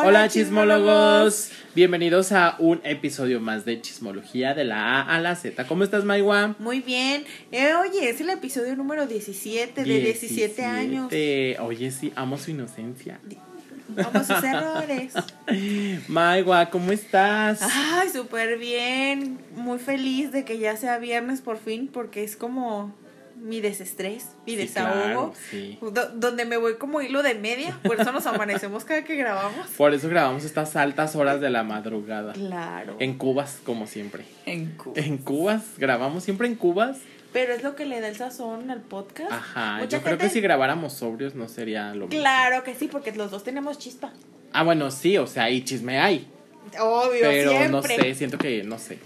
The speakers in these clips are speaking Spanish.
Hola, chismólogos. Bienvenidos a un episodio más de Chismología de la A a la Z. ¿Cómo estás, Maiwa? Muy bien. Eh, oye, es el episodio número 17 de 17, años. Oye, sí, amo su inocencia. Amo sus errores. Maiwa, ¿cómo estás? Ay, súper bien. Muy feliz de que ya sea viernes por fin, porque es como mi desestrés, mi desahogo, donde me voy como hilo de media, por eso nos amanecemos cada que grabamos. Por eso grabamos estas altas horas de la madrugada. Claro. En Cubas, como siempre. En Cubas. En Cubas, grabamos siempre en Cubas. Pero es lo que le da el sazón al podcast. Ajá, yo creo que si grabáramos sobrios no sería lo mismo. Claro que sí, porque los dos tenemos chispa. Ah, bueno, sí, o sea, y chisme hay. Obvio, Pero no sé, siento que, no sé.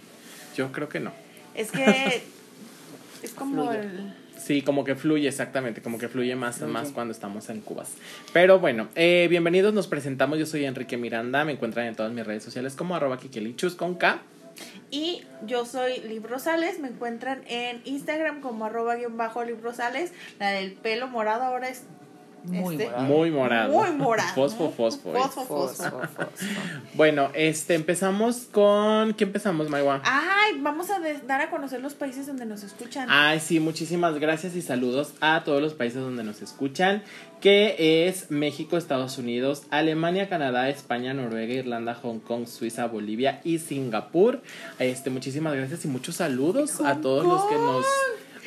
Yo creo que no. Es que es como el Sí, como que fluye, exactamente, como que fluye más, más cuando estamos en Cubas. Pero bueno, eh, bienvenidos, nos presentamos, yo soy Enrique Miranda, me encuentran en todas mis redes sociales como arroba kikelichus con K. Y yo soy Lib Rosales, me encuentran en Instagram como arroba guion bajo Lib Rosales, la del pelo morado ahora es muy este, morado. Muy morado. Muy morado. Fosfo, fosfo. Fosfo, fosfo. bueno, este, empezamos con... ¿Qué empezamos, Maiwa? Ay, vamos a dar a conocer los países donde nos escuchan. Ay, sí, muchísimas gracias y saludos a todos los países donde nos escuchan, que es México, Estados Unidos, Alemania, Canadá, España, Noruega, Irlanda, Hong Kong, Suiza, Bolivia y Singapur. Este, muchísimas gracias y muchos saludos a todos los que nos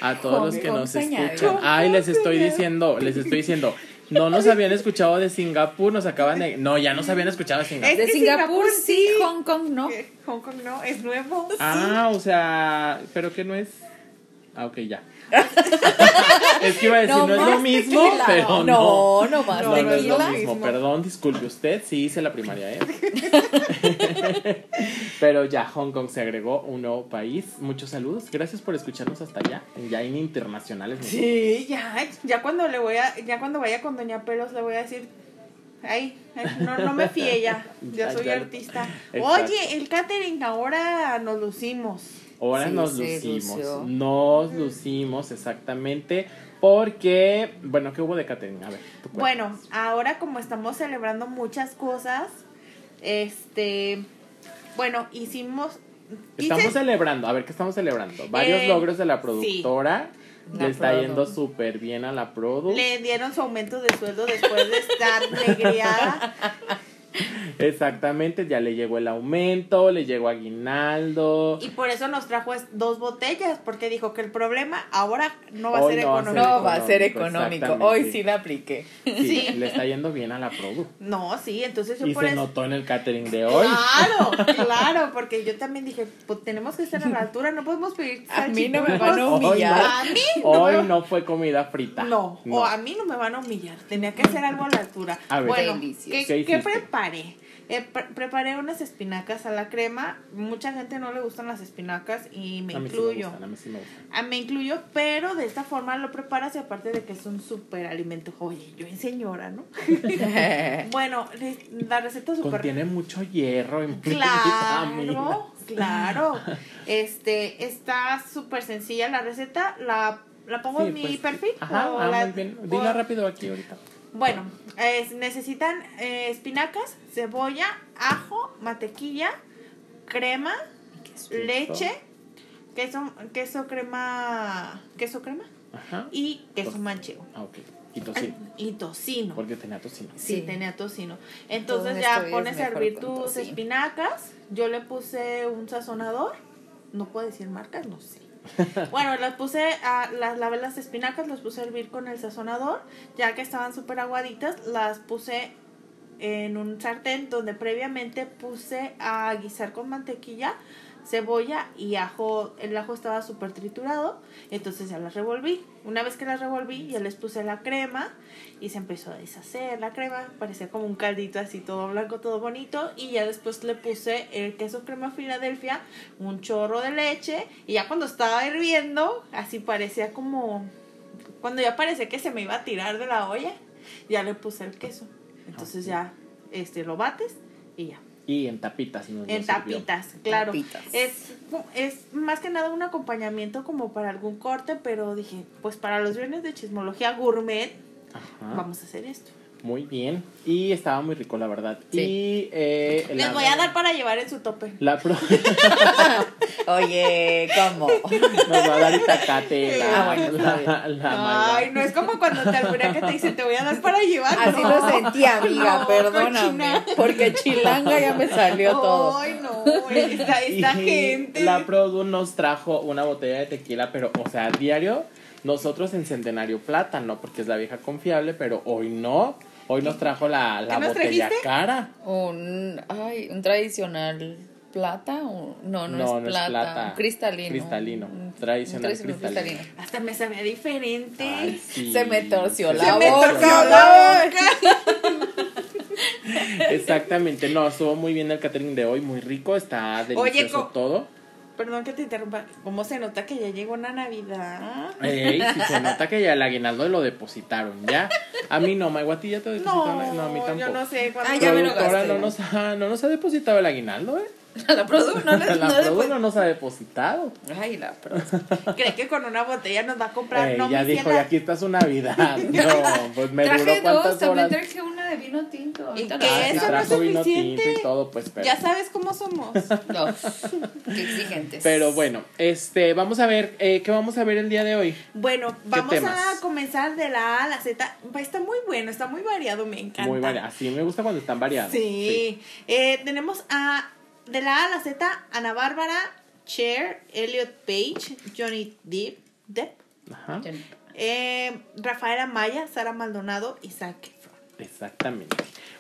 a todos los que nos escuchan. Ay, les estoy diciendo, les estoy diciendo. No nos habían escuchado de Singapur, nos acaban de... No, ya nos habían escuchado de Singapur. de Singapur, sí, Hong Kong no. Eh, Hong Kong no, es nuevo. Ah, o sea, pero que no es... Ah, ok, ya. es que iba a decir, no, es lo mismo, pero no. No, no más no, es lo mismo. Perdón, disculpe usted, sí hice la primaria, ¿eh? pero ya, Hong Kong se agregó un nuevo país. Muchos saludos. Gracias por escucharnos hasta allá, ya en internacionales. Sí, ya, ya cuando le voy a, ya cuando vaya con Doña Pelos le voy a decir, Ay, no, no me fíe ya. Ya soy artista. Oye, el catering ahora nos lucimos. Ahora nos lucimos. Nos lucimos, exactamente. Porque, bueno, ¿qué hubo de catering? A ver. Bueno, ahora como estamos celebrando muchas cosas, este, bueno, hicimos... Estamos celebrando, a ver, ¿qué estamos celebrando? Varios eh, logros de la productora. Le está yendo súper bien a la produ. Le dieron su aumento de sueldo después de estar negriada. Exactamente, ya le llegó el aumento, le llegó aguinaldo. Y por eso nos trajo dos botellas, porque dijo que el problema ahora no va a ser económico. No va a ser económico. Hoy sí la apliqué. Sí, le está yendo bien a la produ. No, sí, entonces yo y se notó en el catering de hoy. Claro, claro, porque yo también dije, pues tenemos que estar a la altura, no podemos pedir A mí no me van a humillar. a mí hoy no fue comida frita. No, o a mí no me van a humillar. Tenía que hacer algo a la altura. A ver, bueno, ¿qué, ¿qué, ¿qué preparé? Eh, preparé unas espinacas a la crema. Mucha gente no le gustan las espinacas y me incluyo. a mí sí me gustan. A me incluyo, pero de esta forma lo preparas y aparte de que es un súper alimento. Oye, yo en señora, ¿no? bueno, la receta súper... Contiene mucho hierro en Claro, claro. Este, está súper sencilla la receta. La, la pongo en mi pues, perfil. Ajá, ah, muy bien. Dila rápido aquí ahorita. Bueno, necesitan eh, espinacas, cebolla, ajo, mantequilla, crema, leche, queso, queso crema, queso crema y queso manchego. Ah, ok. Y tocino. Y tocino. Porque tenía tocino. Sí, tenía tocino. Entonces ya pones a hervir tus espinacas. Yo le puse un sazonador. No puedo decir marcas, no sé. bueno, las puse a las lavé las espinacas, las puse a hervir con el sazonador, ya que estaban súper aguaditas, las puse en un sartén donde previamente puse a guisar con mantequilla cebolla y ajo. El ajo estaba súper triturado, entonces ya las revolví. Una vez que las revolví, ya les puse la crema y se empezó a deshacer la crema. Parecía como un caldito así, todo blanco, todo bonito. Y ya después le puse el queso crema Filadelfia, un chorro de leche. Y ya cuando estaba hirviendo, así parecía como. Cuando ya parecía que se me iba a tirar de la olla, ya le puse el queso. Entonces ya este, lo bates y ya. Y en tapitas. en tapitas, claro. Es, es más que nada un acompañamiento como para algún corte, pero dije, pues para los viernes de chismología gourmet, vamos a hacer esto. Muy bien. Y estaba muy rico, la verdad. Y eh, les voy a dar para llevar en su tope. La pro... Oye, ¿cómo? Nos va a dar itacate la, la, la, Ay, no es como cuando te alburea que te dice te voy a dar para llevar. Así lo sentí, amiga, perdóname. Porque chilanga ya me salió todo. Ay, no, esta, esta gente. La Produ nos trajo una botella de tequila, pero, o sea, diario, nosotros en Centenario Plata, ¿no? Porque es la vieja confiable, pero hoy no Hoy nos trajo la, la botella cara. Un, ay, un tradicional plata o no, no, es, plata, Un cristalino. Cristalino, tradicional, cristalino. Hasta me sabía diferente. Se me torció la boca. Me torció la boca. Exactamente, no, estuvo muy bien el catering de hoy, muy rico, está delicioso todo. Perdón que te interrumpa. ¿Cómo se nota que ya llegó una Navidad? Ey, sí, se nota que ya el aguinaldo lo depositaron, ¿ya? A mí no, Maiguati ya te depositaron. No, a mí tampoco. Yo no sé cuándo. Ah, ya me lo gasté. No nos, ha, no nos ha depositado el aguinaldo, ¿eh? La Produ no, la no, Produ no nos ha depositado. Ay, la Produ. ¿Cree que con una botella nos va a comprar? Ey, no, ya dijo, y aquí está su Navidad. No, pues me traje duró cuántas dos, horas. También traje una de vino tinto. ¿Y que eso no es suficiente? y todo, pues, pero... Ya sabes cómo somos. No, qué exigentes. Pero bueno, este, vamos a ver, eh, ¿qué vamos a ver el día de hoy? Bueno, vamos a comenzar de la A a la Z. Está muy bueno, está muy variado, me encanta. Muy variado, así me gusta cuando están variados. Sí, sí. Eh, tenemos a de la A a la Z, Ana Bárbara, Cher, Elliot Page, Johnny Depp, Depp Ajá. Eh, Rafaela Maya, Sara Maldonado y Zac Efron. Exactamente.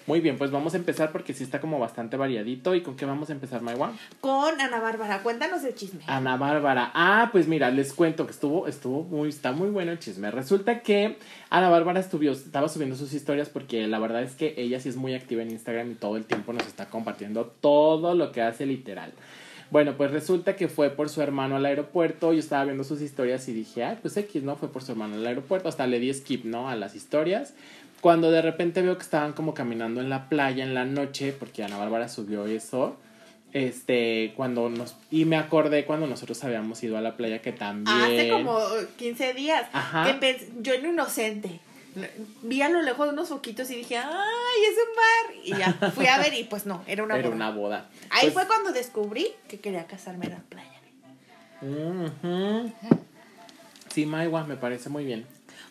Muy bien, pues vamos a empezar porque sí está como bastante variadito. ¿Y con qué vamos a empezar, Maiwa? Con Ana Bárbara. Cuéntanos el chisme. Ana Bárbara. Ah, pues mira, les cuento que estuvo, estuvo muy, está muy bueno el chisme. Resulta que Ana Bárbara estuvo, estaba subiendo sus historias porque la verdad es que ella sí es muy activa en Instagram y todo el tiempo nos está compartiendo todo lo que hace literal. Bueno, pues resulta que fue por su hermano al aeropuerto. Yo estaba viendo sus historias y dije, ay, pues X, ¿no? Fue por su hermano al aeropuerto. Hasta le di skip, ¿no? A las historias. Cuando de repente veo que estaban como caminando en la playa en la noche, porque Ana Bárbara subió eso, este, cuando nos, y me acordé cuando nosotros habíamos ido a la playa que también... Hace como 15 días, Ajá. que yo era inocente, vi a lo lejos unos foquitos y dije, ay, es un bar, y ya fui a ver y pues no, era una era boda. una boda. Ahí Pues- fue cuando descubrí que quería casarme en la playa. Ujú. Sí, Maiwa, me parece muy bien.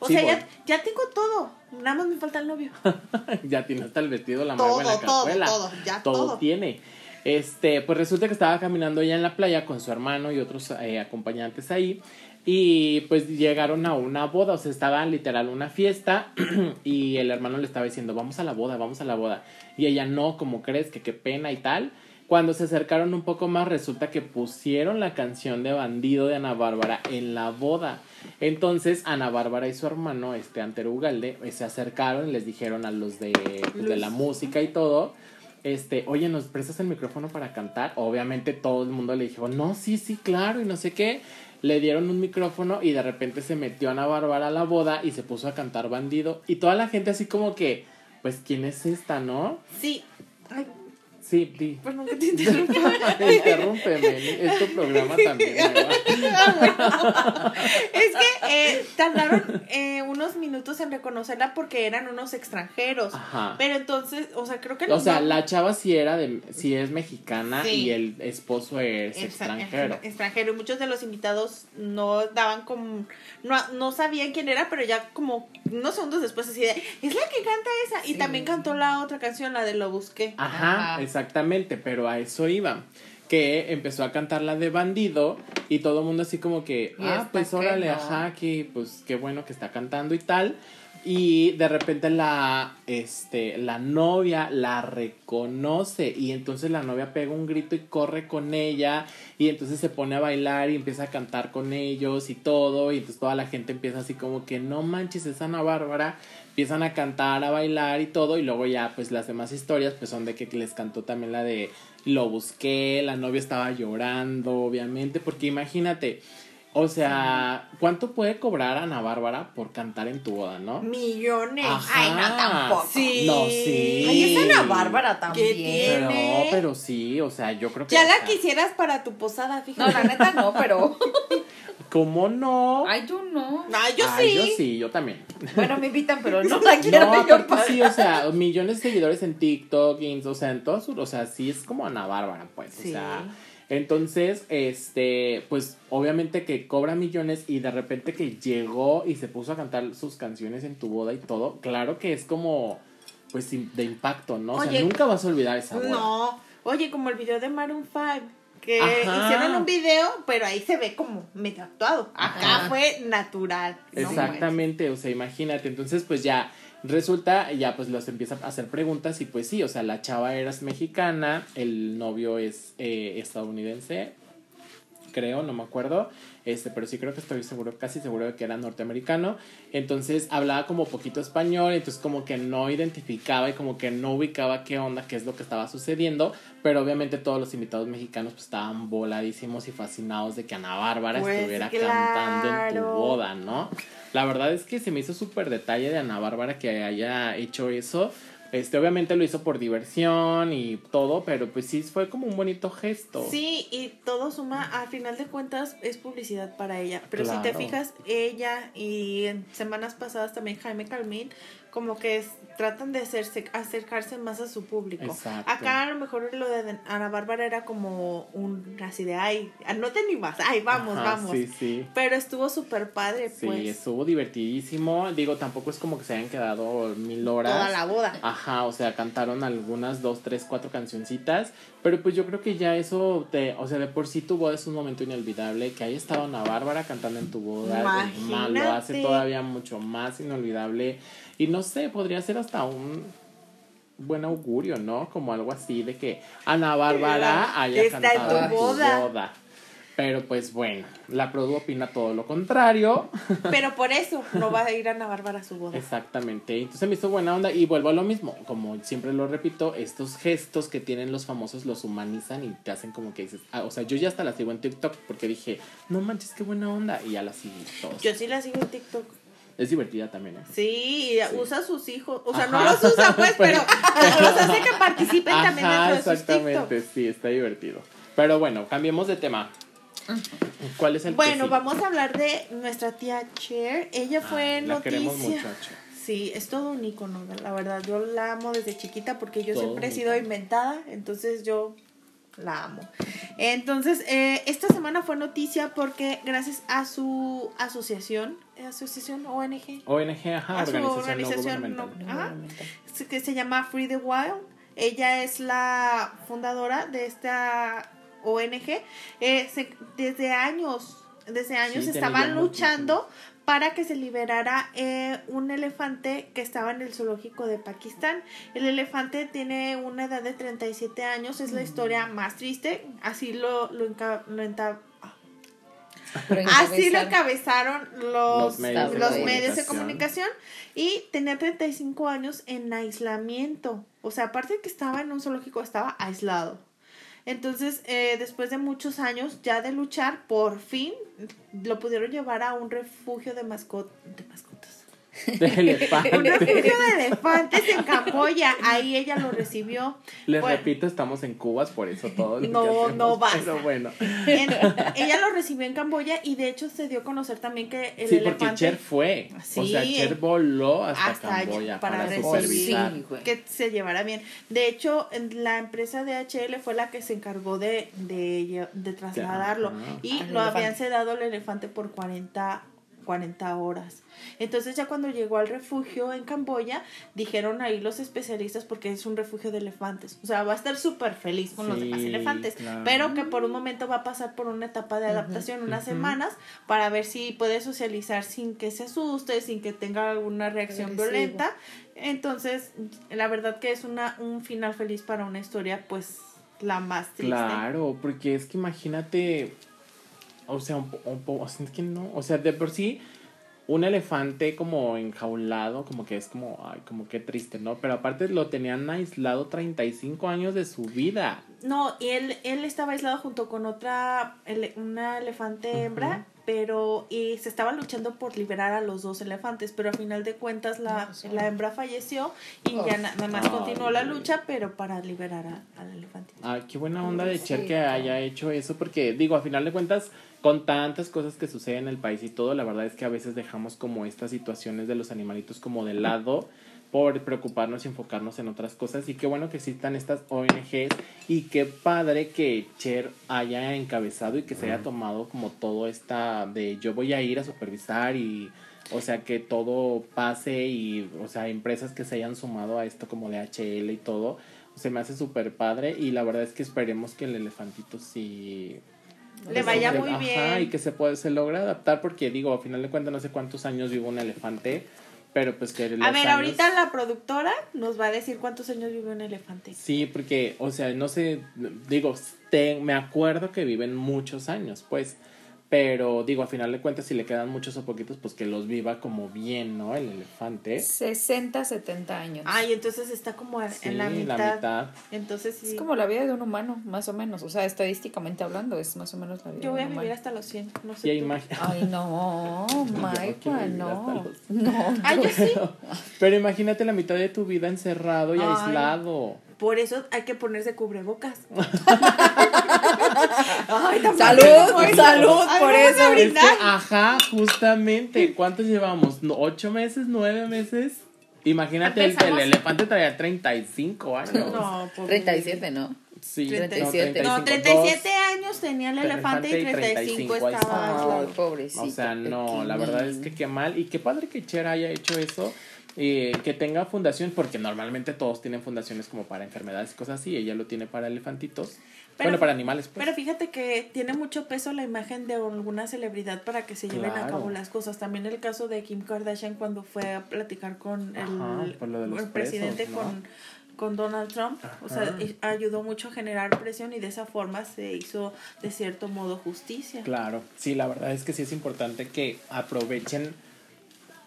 O Sí, sea, ya, ya tengo todo, nada más me falta el novio. ya tiene hasta el vestido, la Todo, en la todo, cajuela. todo, ya todo. tiene. Este, pues resulta que estaba caminando ella en la playa con su hermano y otros eh, acompañantes ahí. Y pues llegaron a una boda, o sea, estaba literal una fiesta y el hermano le estaba diciendo, vamos a la boda, vamos a la boda. Y ella, no, como crees, que qué pena y tal. Cuando se acercaron un poco más, resulta que pusieron la canción de Bandido de Ana Bárbara en la boda. Entonces, Ana Bárbara y su hermano, este Antero Ugalde, eh, se acercaron y les dijeron a los de, pues, de la música y todo, este, oye, ¿nos prestas el micrófono para cantar? Obviamente todo el mundo le dijo, no, sí, sí, claro, y no sé qué. Le dieron un micrófono y de repente se metió Ana Bárbara a la boda y se puso a cantar Bandido. Y toda la gente así como que, pues, ¿quién es esta, no? Sí. Ay, Sí, di. pues nunca te interrumpo. Interrúmpeme, es tu programa también. Maiwa. es que eh, tardaron eh, unos minutos en reconocerla porque eran unos extranjeros. Ajá. Pero entonces, o sea, creo que O sea, la chava sí era de, sí es mexicana Sí. y el esposo es Exa- extranjero. extranjero. Y muchos de los invitados no daban como. No, no sabían quién era, pero ya como unos segundos después así de. Es la que canta esa. Y Sí. también cantó la otra canción, la de Lo Busqué. Ajá, Ajá. Exactamente, pero a eso iba. Que empezó a cantar la de bandido y todo el mundo así como que, ¿Y ah, pues órale, no? ajá, que pues qué bueno que está cantando y tal. Y de repente la, este, la novia la reconoce y entonces la novia pega un grito y corre con ella y entonces se pone a bailar y empieza a cantar con ellos y todo y entonces toda la gente empieza así como que no manches es Ana Bárbara empiezan a cantar a bailar y todo y luego ya pues las demás historias pues son de que les cantó también la de lo busqué la novia estaba llorando obviamente porque imagínate o sea, ¿cuánto puede cobrar Ana Bárbara por cantar en tu boda, no? Millones. Ajá. Ay, no, tampoco. Sí. No, sí. Ay, es Ana Bárbara también. tiene? Pero, pero sí, o sea, yo creo que. Ya la quisieras para tu posada, No, fíjate. la neta no, pero. ¿Cómo no? Ay, yo no. Ay, yo sí. Yo sí, yo también. Bueno, me invitan, pero no la quiero. No, aparte sí, o sea, millones de seguidores en TikTok, o sea, en todo su, o sea, sí es como Ana Bárbara, pues, o sea. Entonces, este, pues obviamente que cobra millones y de repente que llegó y se puso a cantar sus canciones en tu boda y todo, claro que es como, pues de impacto, ¿no? o sea, nunca vas a olvidar esa boda. No, oye, como el video de Maroon 5 que hicieron un video, pero ahí se ve como medio actuado. Acá fue natural. Exactamente, o sea, imagínate. Entonces, pues ya resulta, ya pues los empieza a hacer preguntas y pues sí, o sea, la chava era mexicana, el novio es eh, estadounidense, creo, no me acuerdo. Este, pero sí creo que estoy seguro, casi seguro de que era norteamericano. Entonces hablaba como poquito español, entonces como que no identificaba y como que no ubicaba qué onda, qué es lo que estaba sucediendo. Pero obviamente todos los invitados mexicanos pues estaban voladísimos y fascinados de que Ana Bárbara pues, estuviera cantando en tu boda, ¿no? La verdad es que se me hizo súper detalle de Ana Bárbara que haya hecho eso. Este, obviamente lo hizo por diversión y todo, pero pues sí fue como un bonito gesto. Sí, y todo suma, al final de cuentas es publicidad para ella. Pero si te fijas, ella y en semanas pasadas también Jaime Calmín como que tratan de hacerse, acercarse más a su público. Acá a lo mejor lo de Ana Bárbara era como un así de, ay, no ni más, ay, vamos, vamos. Sí, sí. Pero estuvo súper padre, pues. Sí, estuvo divertidísimo. Digo, tampoco es como que se hayan quedado mil horas. Toda la boda. Ajá, o sea, cantaron algunas dos, tres, cuatro cancioncitas. Pero pues yo creo que ya eso, te, o sea, de por sí tu boda es un momento inolvidable. Que haya estado Ana Bárbara cantando en tu boda, Imagínate. lo hace todavía mucho más inolvidable. Y no sé, podría ser hasta un buen augurio, ¿no? Como algo así de que Ana Bárbara haya cantado en tu boda. Pero pues bueno, la Produ opina todo lo contrario. Pero por eso no va a ir Ana Bárbara a su boda. Exactamente. Entonces me hizo buena onda y vuelvo a lo mismo. Como siempre lo repito, estos gestos que tienen los famosos los humanizan y te hacen como que dices, ah, o sea, yo ya hasta la sigo en TikTok porque dije, no manches, qué buena onda. Y ya la sigo todos. Yo sí la sigo en TikTok. Es divertida también. ¿eh? Sí, usa a sus hijos. O sea, no los usa, pues, pero, los hace que participen también dentro de sus Exactamente, sí, está divertido. Pero bueno, cambiemos de tema. ¿Cuál es el Bueno, vamos a hablar de nuestra tía Cher. Ella ah, fue la noticia. Queremos mucho, Sí, es todo un icono, la verdad. Yo la amo desde chiquita porque yo siempre he sido inventada, entonces yo la amo. Entonces, eh, esta semana fue noticia porque gracias a su asociación, asociación ONG. ONG, ajá, a su organización, que se llama Free the Wild. Ella es la fundadora de esta ONG. Eh, desde años, desde años estaban luchando para que se liberara eh, un elefante que estaba en el zoológico de Pakistán. El elefante tiene una edad de 37 años, es la mm. historia más triste, así lo, lo, Así lo encabezaron los, los, medios, de comunicación y tenía 35 años en aislamiento. O sea, aparte de que estaba en un zoológico, estaba aislado. Entonces, eh, después de muchos años ya de luchar, por fin lo pudieron llevar a un refugio de, de mascotas. De elefantes. Un refugio de elefantes en Camboya. Ahí ella lo recibió. Les repito, estamos en Cuba, por eso todo. Lo no, no va. Pero bueno. ella lo recibió en Camboya y de hecho se dio a conocer también que el sí, elefante. porque Cher fue. o sea, Cher voló hasta, Camboya para, supervisar. que se llevara bien. De hecho, la empresa de HL fue la que se encargó de, de, de trasladarlo. y lo habían sedado el elefante por 40 40 horas. Entonces ya cuando llegó al refugio en Camboya, dijeron ahí los especialistas porque es un refugio de elefantes. O sea, va a estar súper feliz con los demás elefantes, pero que por un momento va a pasar por una etapa de adaptación, unas semanas, para ver si puede socializar sin que se asuste, sin que tenga alguna reacción violenta. Entonces, la verdad que es una, un final feliz para una historia, pues la más triste. Claro, porque es que imagínate o sea, un, poco, o que no, o sea, de por sí, un elefante como enjaulado, como que es como, ay, como que triste, ¿no? Pero aparte lo tenían aislado 35 años de su vida. No, y él, él estaba aislado junto con otra, una elefante hembra pero y se estaba luchando por liberar a los dos elefantes, pero al final de cuentas la, la hembra falleció y ya nada más continuó la lucha, pero para liberar al elefante. Ay, qué buena onda de Cher que haya hecho eso, porque digo, al final de cuentas, con tantas cosas que suceden en el país y todo, la verdad es que a veces dejamos como estas situaciones de los animalitos como de lado por preocuparnos y enfocarnos en otras cosas. Y qué bueno que existan estas ONGs y qué padre que Cher haya encabezado y que se haya tomado como todo esta de yo voy a ir a supervisar y o sea que todo pase y o sea empresas que se hayan sumado a esto como de HL y todo se me hace súper padre. Y la verdad es que esperemos que el elefantito sí le vaya muy bien. y que se puede se logre adaptar porque digo a final de cuentas no sé cuántos años vive un elefante pero pues que A ver, ahorita la productora nos va a decir cuántos años vive un elefante. Sí, porque, o sea, no sé, digo, me acuerdo que viven muchos años, pues. Pero digo, a final de cuentas, si le quedan muchos o poquitos, pues que los viva como bien, ¿no? El elefante. 60, 70 años. Ay, entonces está como en la mitad. Entonces sí. Es como la vida de un humano, más o menos. O sea, estadísticamente hablando, es más o menos la vida Yo voy a vivir hasta los 100, no sé. Ay, no, Maipa, no. No, Ay, yo sí. Pero imagínate la mitad de tu vida encerrado y aislado. Por eso hay que ponerse cubrebocas. salud, salud, por eso. ajá, justamente. ¿Cuántos llevamos? ¿Ocho meses? ¿Nueve meses? Imagínate, el, el, elefante traía 35 años. No, 37, ¿no? Sí, 37. No, 37 años tenía el elefante y 35, estaba Ay, pobrecito. O sea, no, la verdad es que qué mal. Y qué padre que Cher haya hecho eso eh, que tenga fundación, porque normalmente todos tienen fundaciones como para enfermedades y cosas así, ella lo tiene para elefantitos. bueno, para animales. Pues. Pero fíjate que tiene mucho peso la imagen de alguna celebridad para que se lleven a cabo las cosas. También el caso de Kim Kardashian cuando fue a platicar con el, presidente con, con Donald Trump. O sea, ayudó mucho a generar presión y de esa forma se hizo de cierto modo justicia. Claro, sí, la verdad es que sí es importante que aprovechen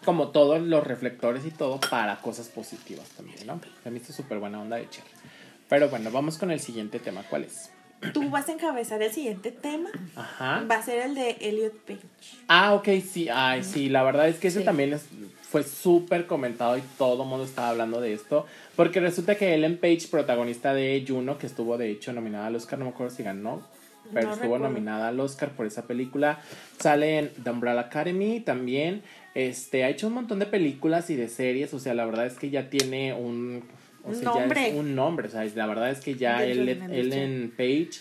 como todos los reflectores y todo para cosas positivas también, ¿no? Me hizo súper buena onda de Cher. Pero bueno, vamos con el siguiente tema. ¿Cuál es? Tú vas a encabezar el siguiente tema. Ajá. Va a ser el de Elliot Page. Ah, ok, sí. Ay, sí. La verdad es que ese también es, fue súper comentado y todo el mundo estaba hablando de esto. Porque resulta que Ellen Page, protagonista de Juno, que estuvo de hecho nominada al Oscar, no me acuerdo si ganó, pero estuvo nominada al Oscar por esa película. Sale en The Umbrella Academy también. Este, ha hecho un montón de películas y de series, o sea, la verdad es que ya tiene un, nombre. un nombre, o sea, la verdad es que ya Ellen, Page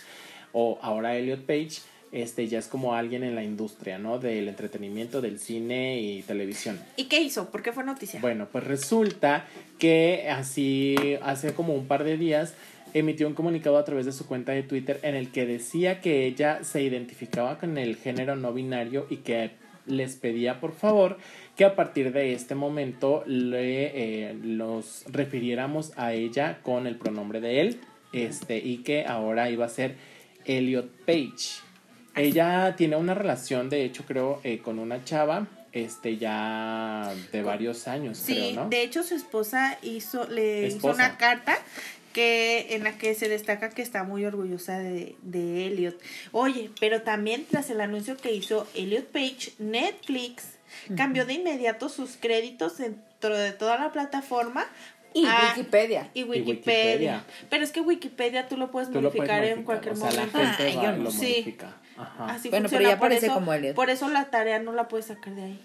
o ahora Elliot Page este ya es como alguien en la industria, ¿no? Del entretenimiento, del cine y televisión. ¿Y qué hizo? ¿Por qué fue noticia? Bueno, pues resulta que así hace como un par de días emitió un comunicado a través de su cuenta de Twitter en el que decía que ella se identificaba con el género no binario y que les pedía por favor que a partir de este momento le, eh, los refiriéramos a ella con el pronombre de él este, y que ahora iba a ser Elliot Page. Ella tiene una relación, de hecho, creo, eh, con una chava este ya de varios años, sí, creo, ¿no? de hecho su esposa hizo, le hizo una carta que en la que se destaca que está muy orgullosa de, de Elliot. Oye, pero también tras el anuncio que hizo Elliot Page, Netflix cambió de inmediato sus créditos dentro de toda la plataforma y Wikipedia. Y Wikipedia. Pero es que Wikipedia tú lo puedes modificar en cualquier momento. yo sí. Así bueno, pero ya aparece como Elliot. Por eso la tarea no la puedes sacar de ahí.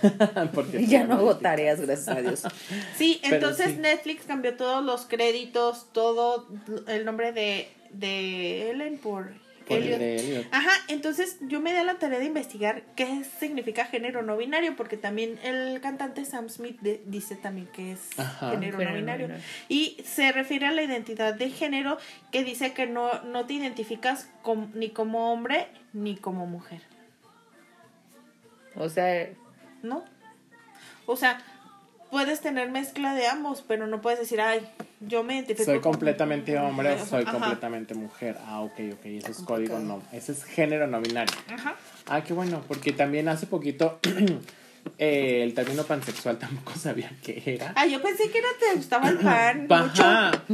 Porque ya no hago tareas, gracias a Dios. Sí, entonces Netflix cambió todos los créditos, todo el nombre de, de Ellen por, Elliot. Ajá, entonces yo me di la tarea de investigar qué significa género no binario, porque también el cantante Sam Smith dice también que es género no binario. Y se refiere a la identidad de género que dice que no, no te identificas ni como hombre ni como mujer. O sea, ¿no? O sea, puedes tener mezcla de ambos, pero no puedes decir, ay, yo me identifico. Soy completamente hombre, soy completamente mujer. Ah, ok, ok, ese es código no, ese es género no binario. Ajá. Ah, qué bueno, porque también hace poquito eh, el término pansexual tampoco sabía qué era. Ah, yo pensé que era te gustaba el pan. Ajá.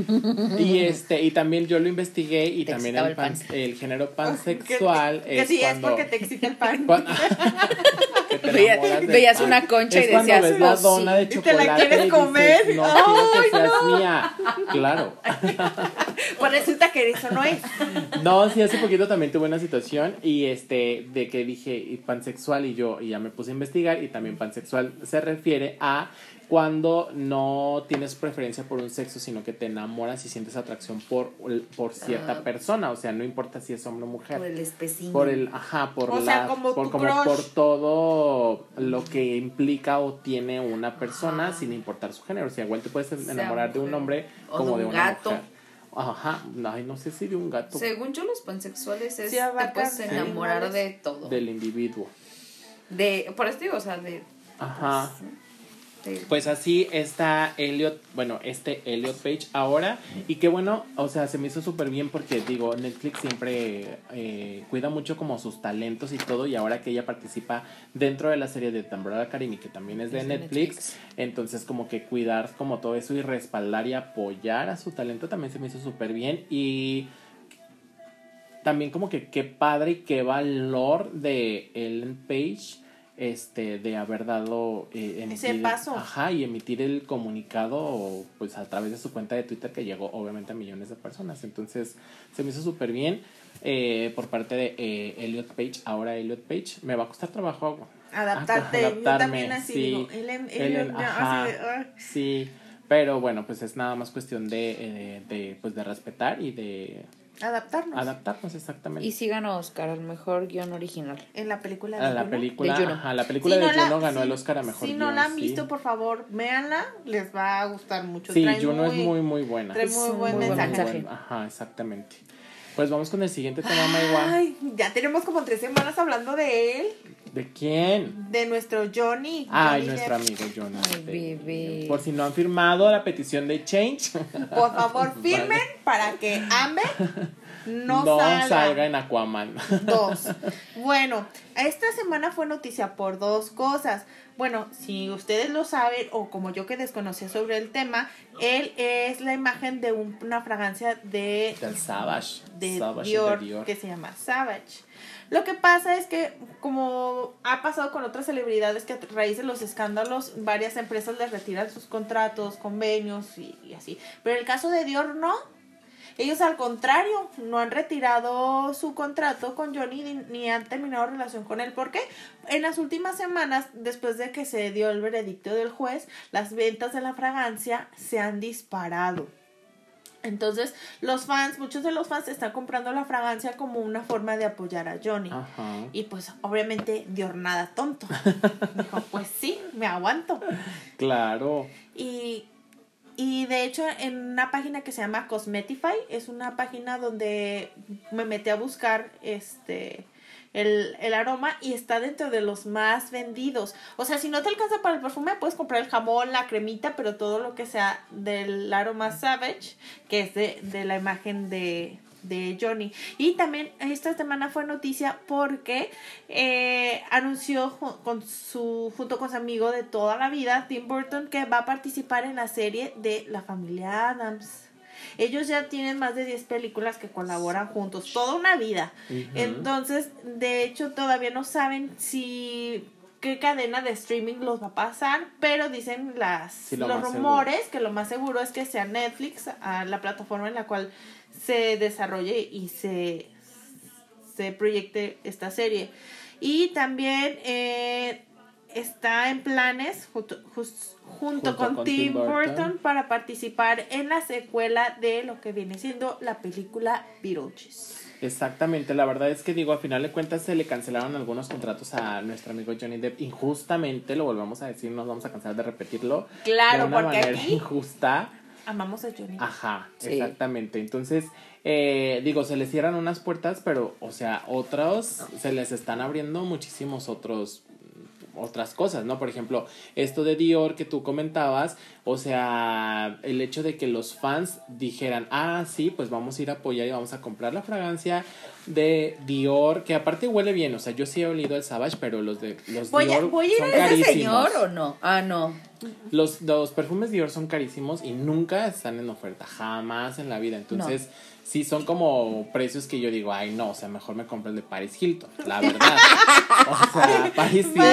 Y este, y también yo lo investigué y también el, pan, el, género pansexual que, es sí, es porque te excita el pan. veías una concha y decías, ves la dona de chocolate y te la quieres comer. no quiero que seas mía. Claro. Pues resulta que eso no es. No, sí, hace poquito también tuve una situación y este, de que dije pansexual y yo, y ya me puse a investigar y también pansexual se refiere a cuando no tienes preferencia por un sexo, sino que te enamoras y sientes atracción por, por cierta ah. persona, o sea, no importa si es hombre o mujer. Por el específico. Por el, ajá, por la, por, como por todo lo que implica o tiene una persona sin importar su género, o sea, igual te puedes enamorar de un hombre como de, un una gato. mujer. Ajá, Ay, no sé si de un gato. Según yo, los pansexuales es te puedes enamorar de todo. Del individuo. De, por eso digo, o sea, de... Ajá. Pues así está Elliot, bueno, este Elliot Page ahora. Y qué bueno, o sea, se me hizo súper bien porque digo, Netflix siempre eh, cuida mucho como sus talentos y todo. Y ahora que ella participa dentro de la serie de Tamborada Academy, que también es de Netflix, entonces como que cuidar como todo eso y respaldar y apoyar a su talento también se me hizo súper bien. Y también como que qué padre y qué valor de Ellen Page este de haber dado eh, ese paso. Ajá y emitir el comunicado pues a través de su cuenta de Twitter que llegó obviamente a millones de personas. Entonces se me hizo súper bien eh, por parte de eh, Elliot Page ahora Elliot Page. Me va a costar trabajo adaptarte. Adaptarme, yo también así sí, digo Ellen, sí. Pero bueno pues es nada más cuestión de, eh, de pues de respetar y de Adaptarnos. Adaptarnos, exactamente. Y sí ganó Oscar al mejor guion original. En la película de a la película, de Juno. Ajá, la película de Juno ganó el Oscar a mejor guion. Si no la han visto, por favor, véanla. Les va a gustar mucho. Sí, Juno es muy, muy buena. Trae muy buen mensaje. Ajá, exactamente. Pues vamos con el siguiente tema, Maywa. Ay, ya tenemos como tres semanas hablando de él. ¿De quién? De nuestro Johnny. Ay, nuestro amigo Johnny. Ay, bebé. Por si no han firmado la petición de Change. Por favor, firmen para que Amber no, salga. en Aquaman. Dos. Bueno, esta semana fue noticia por dos cosas. Bueno, si ustedes lo saben, o como yo que desconocía sobre el tema, él es la imagen de una fragancia de. Del Savage. De, Dior, que se llama Savage. Lo que pasa es que, como ha pasado con otras celebridades, que a raíz de los escándalos, varias empresas les retiran sus contratos, convenios y, y así. Pero en el caso de Dior, no ellos al contrario, no han retirado su contrato con Johnny ni, han terminado relación con él. ¿Por qué? En las últimas semanas, después de que se dio el veredicto del juez, las ventas de la fragancia se han disparado. Entonces, los fans, muchos de los fans están comprando la fragancia como una forma de apoyar a Johnny. Y pues, obviamente, dio nada tonto. Dijo, pues sí, me aguanto. Claro. Y y de hecho, en una página que se llama Cosmetify, es una página donde me metí a buscar este el, el, aroma y está dentro de los más vendidos. O sea, si no te alcanza para el perfume, puedes comprar el jamón, la cremita, pero todo lo que sea del aroma Savage, que es de, de la imagen de, de Johnny. Y también esta semana fue noticia porque eh, anunció con su, junto con su amigo de toda la vida, Tim Burton, que va a participar en la serie de La familia Adams. Ellos ya tienen más de 10 películas que colaboran juntos, toda una vida. Entonces, de hecho, todavía no saben si qué cadena de streaming los va a pasar, pero dicen las los rumores que lo más seguro es que sea Netflix, la plataforma en la cual se desarrolle y se, se proyecte esta serie. Y también eh, está en planes junto, junto, con, Tim Burton. para participar en la secuela de lo que viene siendo la película Beetlejuice. Exactamente, la verdad es que digo, a final de cuentas se le cancelaron algunos contratos a nuestro amigo Johnny Depp injustamente, lo volvemos a decir, nos vamos a cansar de repetirlo. Claro, de una porque manera injusta amamos a Johnny. Ajá, exactamente. Entonces, eh, digo, se les cierran unas puertas, pero, o sea, otros se les están abriendo muchísimos otros otras cosas, ¿no? Por ejemplo, esto de Dior que tú comentabas, o sea, el hecho de que los fans dijeran, ah, sí, pues vamos a ir a apoyar y vamos a comprar la fragancia de Dior, que aparte huele bien, o sea, yo sí he olido el Savage, pero los de los Dior ¿voy a ir a ese señor o no? Ah, no. Los, los perfumes Dior son carísimos y nunca están en oferta, jamás en la vida. Entonces, sí son como precios que yo digo, ay, no, o sea, mejor me compro el de Paris Hilton, la verdad. o sea, Paris Hilton.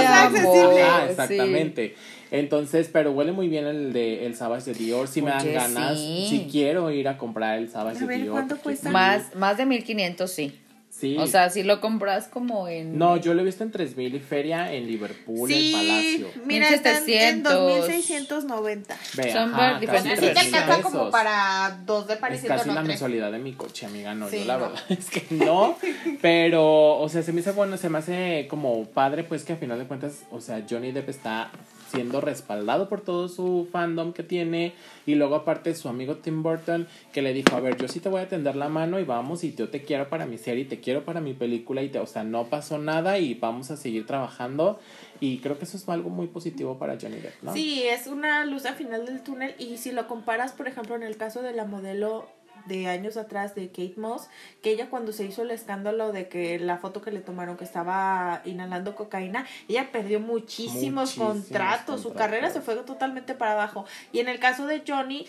Ah, exactamente. Entonces, pero huele muy bien el de el Savage de Dior. Si me dan ganas, si quiero ir a comprar el Savage de Dior. ¿Cuánto cuesta? Más, más de 1500, sí. Sí. O sea, si lo compras como en. No, yo lo he visto en 3000 y feria en Liverpool, en Palacio. Mira, están en 2690. Ve, Son ajá, diferentes. Así te alcanza como para dos de París. Es casi la mensualidad de mi coche, amiga. No, yo la verdad es que no. pero, o sea, se me hace bueno, se me hace como padre, pues que a final de cuentas, o sea, Johnny Depp está siendo respaldado por todo su fandom que tiene y luego aparte su amigo Tim Burton que le dijo, a ver, yo sí te voy a tender la mano y vamos y yo te quiero para mi serie te quiero para mi película y te, o sea, no pasó nada y vamos a seguir trabajando y creo que eso es algo muy positivo para Johnny Depp, ¿no? Sí, es una luz al final del túnel y si lo comparas, por ejemplo, en el caso de la modelo de años atrás de Kate Moss, que ella cuando se hizo el escándalo de que la foto que le tomaron que estaba inhalando cocaína, ella perdió muchísimos, contratos, su carrera se fue totalmente para abajo. Y en el caso de Johnny,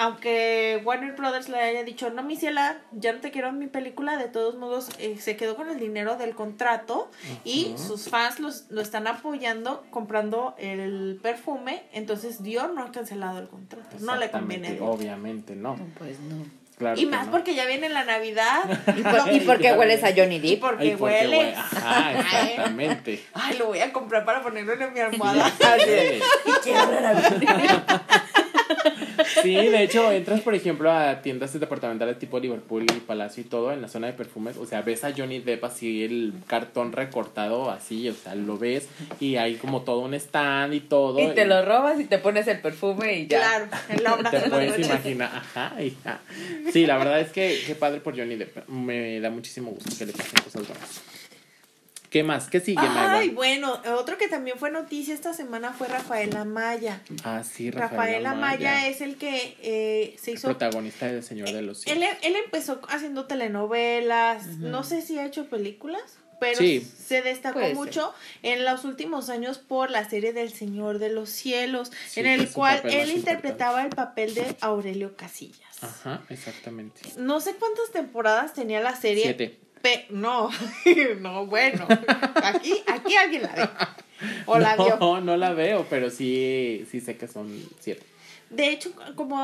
aunque Warner Brothers le haya dicho, no, mi ciela, ya no te quiero en mi película, de todos modos eh, se quedó con el dinero del contrato y sus fans los, lo están apoyando comprando el perfume, entonces Dior no ha cancelado el contrato, no le conviene. Obviamente no. Pues no y más porque ya viene la Navidad. Y, porque hueles a Johnny Depp. Y porque, huele. exactamente. Ay, lo voy a comprar para ponerlo en mi almohada. y quiero a Sí, de hecho, entras, por ejemplo, a tiendas departamentales tipo Liverpool y Palacio y todo, en la zona de perfumes, o sea, ves a Johnny Depp así, el cartón recortado así, o sea, lo ves y hay como todo un stand y todo. Y te lo robas y te pones el perfume y ya. Claro, el. Te puedes imaginar, ajá, Sí, la verdad es que qué padre por Johnny Depp, me da muchísimo gusto que le pasen cosas buenas. ¿Qué más? ¿Qué sigue, Ay, bueno, otro que también fue noticia esta semana fue Rafael Amaya. Ah, sí, Rafael, Rafael Amaya. es el que eh, se hizo... El protagonista del Señor de los Cielos. Él, él empezó haciendo telenovelas, no sé si ha hecho películas, pero se destacó mucho en los últimos años por la serie del Señor de los Cielos, en el cual él interpretaba el papel de Aurelio Casillas. Ajá, exactamente. No sé cuántas temporadas tenía la serie. Siete no, no, bueno. Aquí, aquí alguien la ve. O la vio. No, no la veo, pero sí, sí sé que son siete. De hecho, como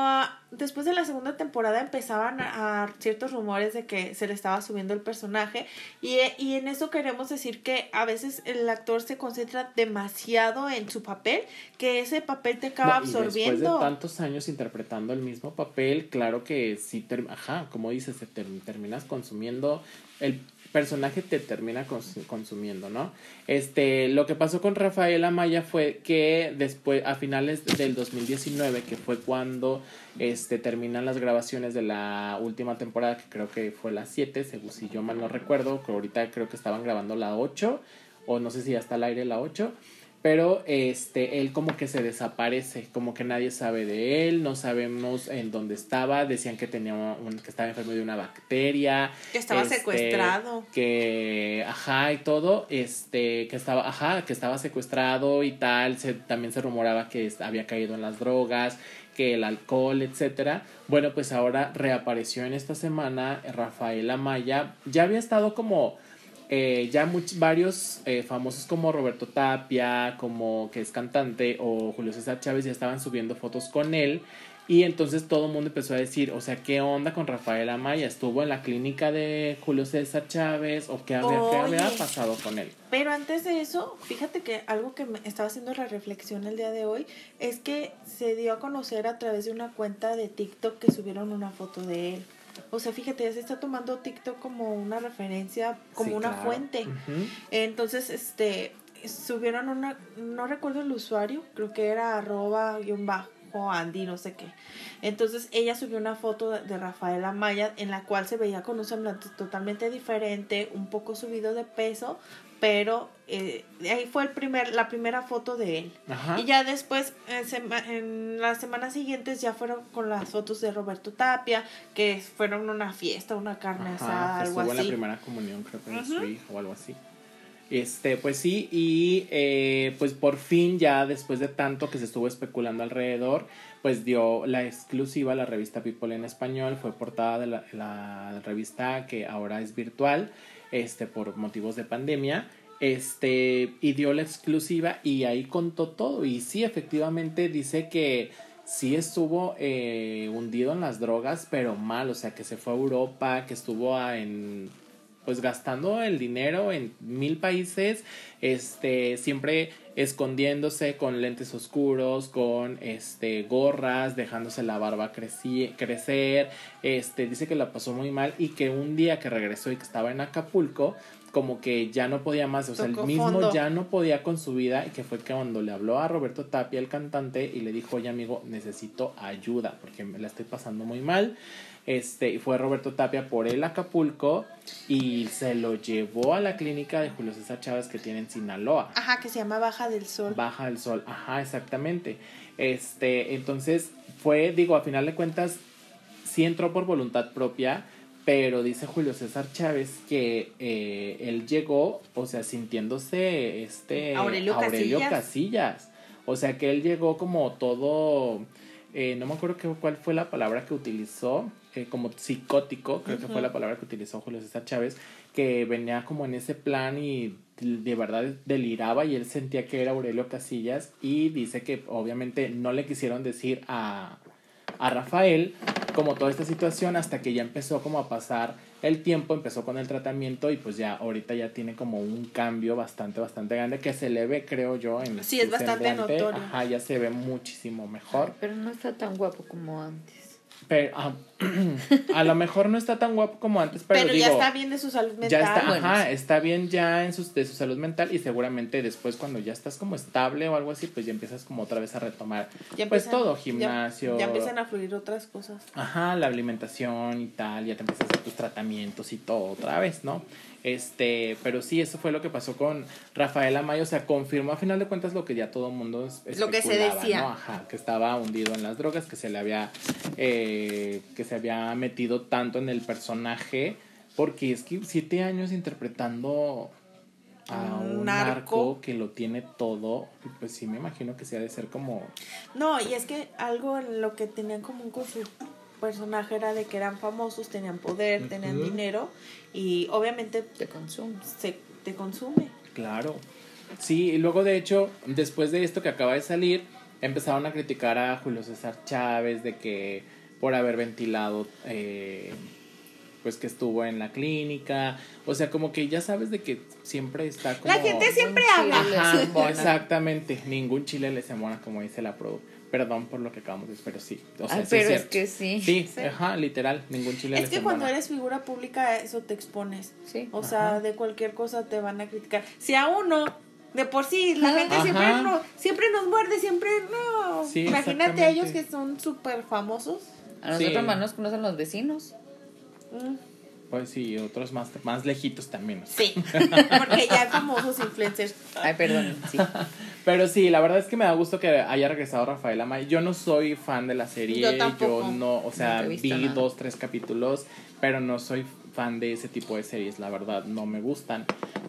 después de la segunda temporada empezaban a, ciertos rumores de que se le estaba subiendo el personaje y, y, en eso queremos decir que a veces el actor se concentra demasiado en su papel que ese papel te acaba absorbiendo. después de tantos años interpretando el mismo papel, claro que sí, ajá, como dices, te terminas consumiendo el personaje te termina consumiendo, ¿no? Este, lo que pasó con Rafael Amaya fue que después, a finales del 2019, que fue cuando este, terminan las grabaciones de la última temporada, que creo que fue la 7, según si yo mal no recuerdo, ahorita creo que estaban grabando la 8, o no sé si ya está al aire la 8 pero este él como que se desaparece como que nadie sabe de él no sabemos en dónde estaba decían que tenía un, que estaba enfermo de una bacteria que estaba este, secuestrado. que ajá y todo este que estaba ajá que estaba secuestrado y tal se, también se rumoraba que había caído en las drogas que el alcohol etcétera. Bueno pues ahora reapareció en esta semana Rafael Amaya. Ya había estado como eh, ya muchos, varios eh, famosos como Roberto Tapia, como que es cantante, o Julio César Chávez ya estaban subiendo fotos con él. Y entonces todo el mundo empezó a decir, o sea, ¿qué onda con Rafael Amaya? ¿Estuvo en la clínica de Julio César Chávez? ¿O qué había, qué había pasado con él? Pero antes de eso, fíjate que algo que me estaba haciendo la reflexión el día de hoy es que se dio a conocer a través de una cuenta de TikTok que subieron una foto de él. O sea, fíjate, ya se está tomando TikTok como una referencia, como una fuente. Entonces, este, subieron una, no recuerdo el usuario, creo que era arroba guion bajo, Andy, no sé qué. Entonces ella subió una foto de Rafaela Maya en la cual se veía con un semblante totalmente diferente, un poco subido de peso, pero eh, ahí fue el primer, la primera foto de él. Y ya después, en, las semanas siguientes, ya fueron con las fotos de Roberto Tapia, que fueron una fiesta, una carne asada, algo así. en la primera comunión, creo que su hijo o algo así. Este, pues sí, y eh, pues por fin ya después de tanto que se estuvo especulando alrededor, pues dio la exclusiva a la revista People en español, fue portada de la, la revista que ahora es virtual, este, por motivos de pandemia, este, y dio la exclusiva y ahí contó todo, y sí, efectivamente dice que sí estuvo eh, hundido en las drogas, pero mal, o sea, que se fue a Europa, que estuvo en pues gastando el dinero en mil países, este, siempre escondiéndose con lentes oscuros, con este gorras, dejándose la barba crecer, este, dice que la pasó muy mal y que un día que regresó y que estaba en Acapulco, como que ya no podía más, o sea, el mismo ya no podía con su vida y que fue que cuando le habló a Roberto Tapia, el cantante, y le dijo, oye amigo, necesito ayuda porque me la estoy pasando muy mal este, fue Roberto Tapia por el Acapulco y se lo llevó a la clínica de Julio César Chávez que tiene en Sinaloa. Ajá, que se llama Baja del Sol. Baja del Sol, ajá, exactamente. Este, entonces fue, digo, a final de cuentas, sí entró por voluntad propia, pero dice Julio César Chávez que eh, él llegó, o sea, sintiéndose este Aurelio, Casillas. O sea, que él llegó como todo, eh, no me acuerdo qué, cuál fue la palabra que utilizó, como psicótico, creo que fue la palabra que utilizó Julio César Chávez, que venía como en ese plan y de verdad deliraba y él sentía que era Aurelio Casillas y dice que obviamente no le quisieron decir a, a Rafael como toda esta situación hasta que ya empezó como a pasar el tiempo, empezó con el tratamiento y pues ya ahorita ya tiene como un cambio bastante, bastante grande que se le ve, creo yo, en Sí, es bastante notorio. Ajá, ya se ve muchísimo mejor. pero no está tan guapo como antes. Pero, ah, a lo mejor no está tan guapo como antes, pero, pero ya está bien de su salud mental. Ya está, ajá, está bien ya en sus, de su salud mental y seguramente después cuando ya estás como estable o algo así, pues ya empiezas como otra vez a retomar pues todo, gimnasio. Ya, empiezan a fluir otras cosas. Ajá, la alimentación y tal, ya te empiezas a hacer tus tratamientos y todo otra vez, ¿no? Este, pero sí, eso fue lo que pasó con Rafael Amaya, o sea, confirmó a final de cuentas lo que ya todo el mundo lo que se decía, ¿no? Ajá, que estaba hundido en las drogas, que se le había eh, que se había metido tanto en el personaje, porque es que siete años interpretando a un, narco. que lo tiene todo, pues sí me imagino que se ha de ser como... No, y es que algo en lo que tenían común con su personaje era de que eran famosos, tenían poder, tenían dinero y obviamente te consume. Se, te consume. Claro. Sí, y luego de hecho, después de esto que acaba de salir, empezaron a criticar a Julio César Chávez de que por haber ventilado eh, pues que estuvo en la clínica, o sea, como que ya sabes de que siempre está como... La gente siempre habla. exactamente, ningún chile le se mona, como dice la pro. Perdón por lo que acabamos de decir, pero sí. O sea, pero es, que sí. sí. ajá, literal, ningún chile Es que cuando eres figura pública, eso te expones. Sí. O sea, de cualquier cosa te van a criticar. Si a uno de por sí, la gente siempre, no, siempre nos muerde, siempre no. Imagínate a ellos que son súper famosos. A nosotros más nos conocen los vecinos. Mm. Pues sí, otros más, más lejitos también. Sí, porque ya famosos influencers. Ay, perdón, sí. Pero sí, la verdad es que me da gusto que haya regresado Rafael Amay. Yo no soy fan de la serie. Yo, yo no, o sea, vi dos, tres capítulos, pero no soy fan de ese tipo de series, la verdad, no me gustan.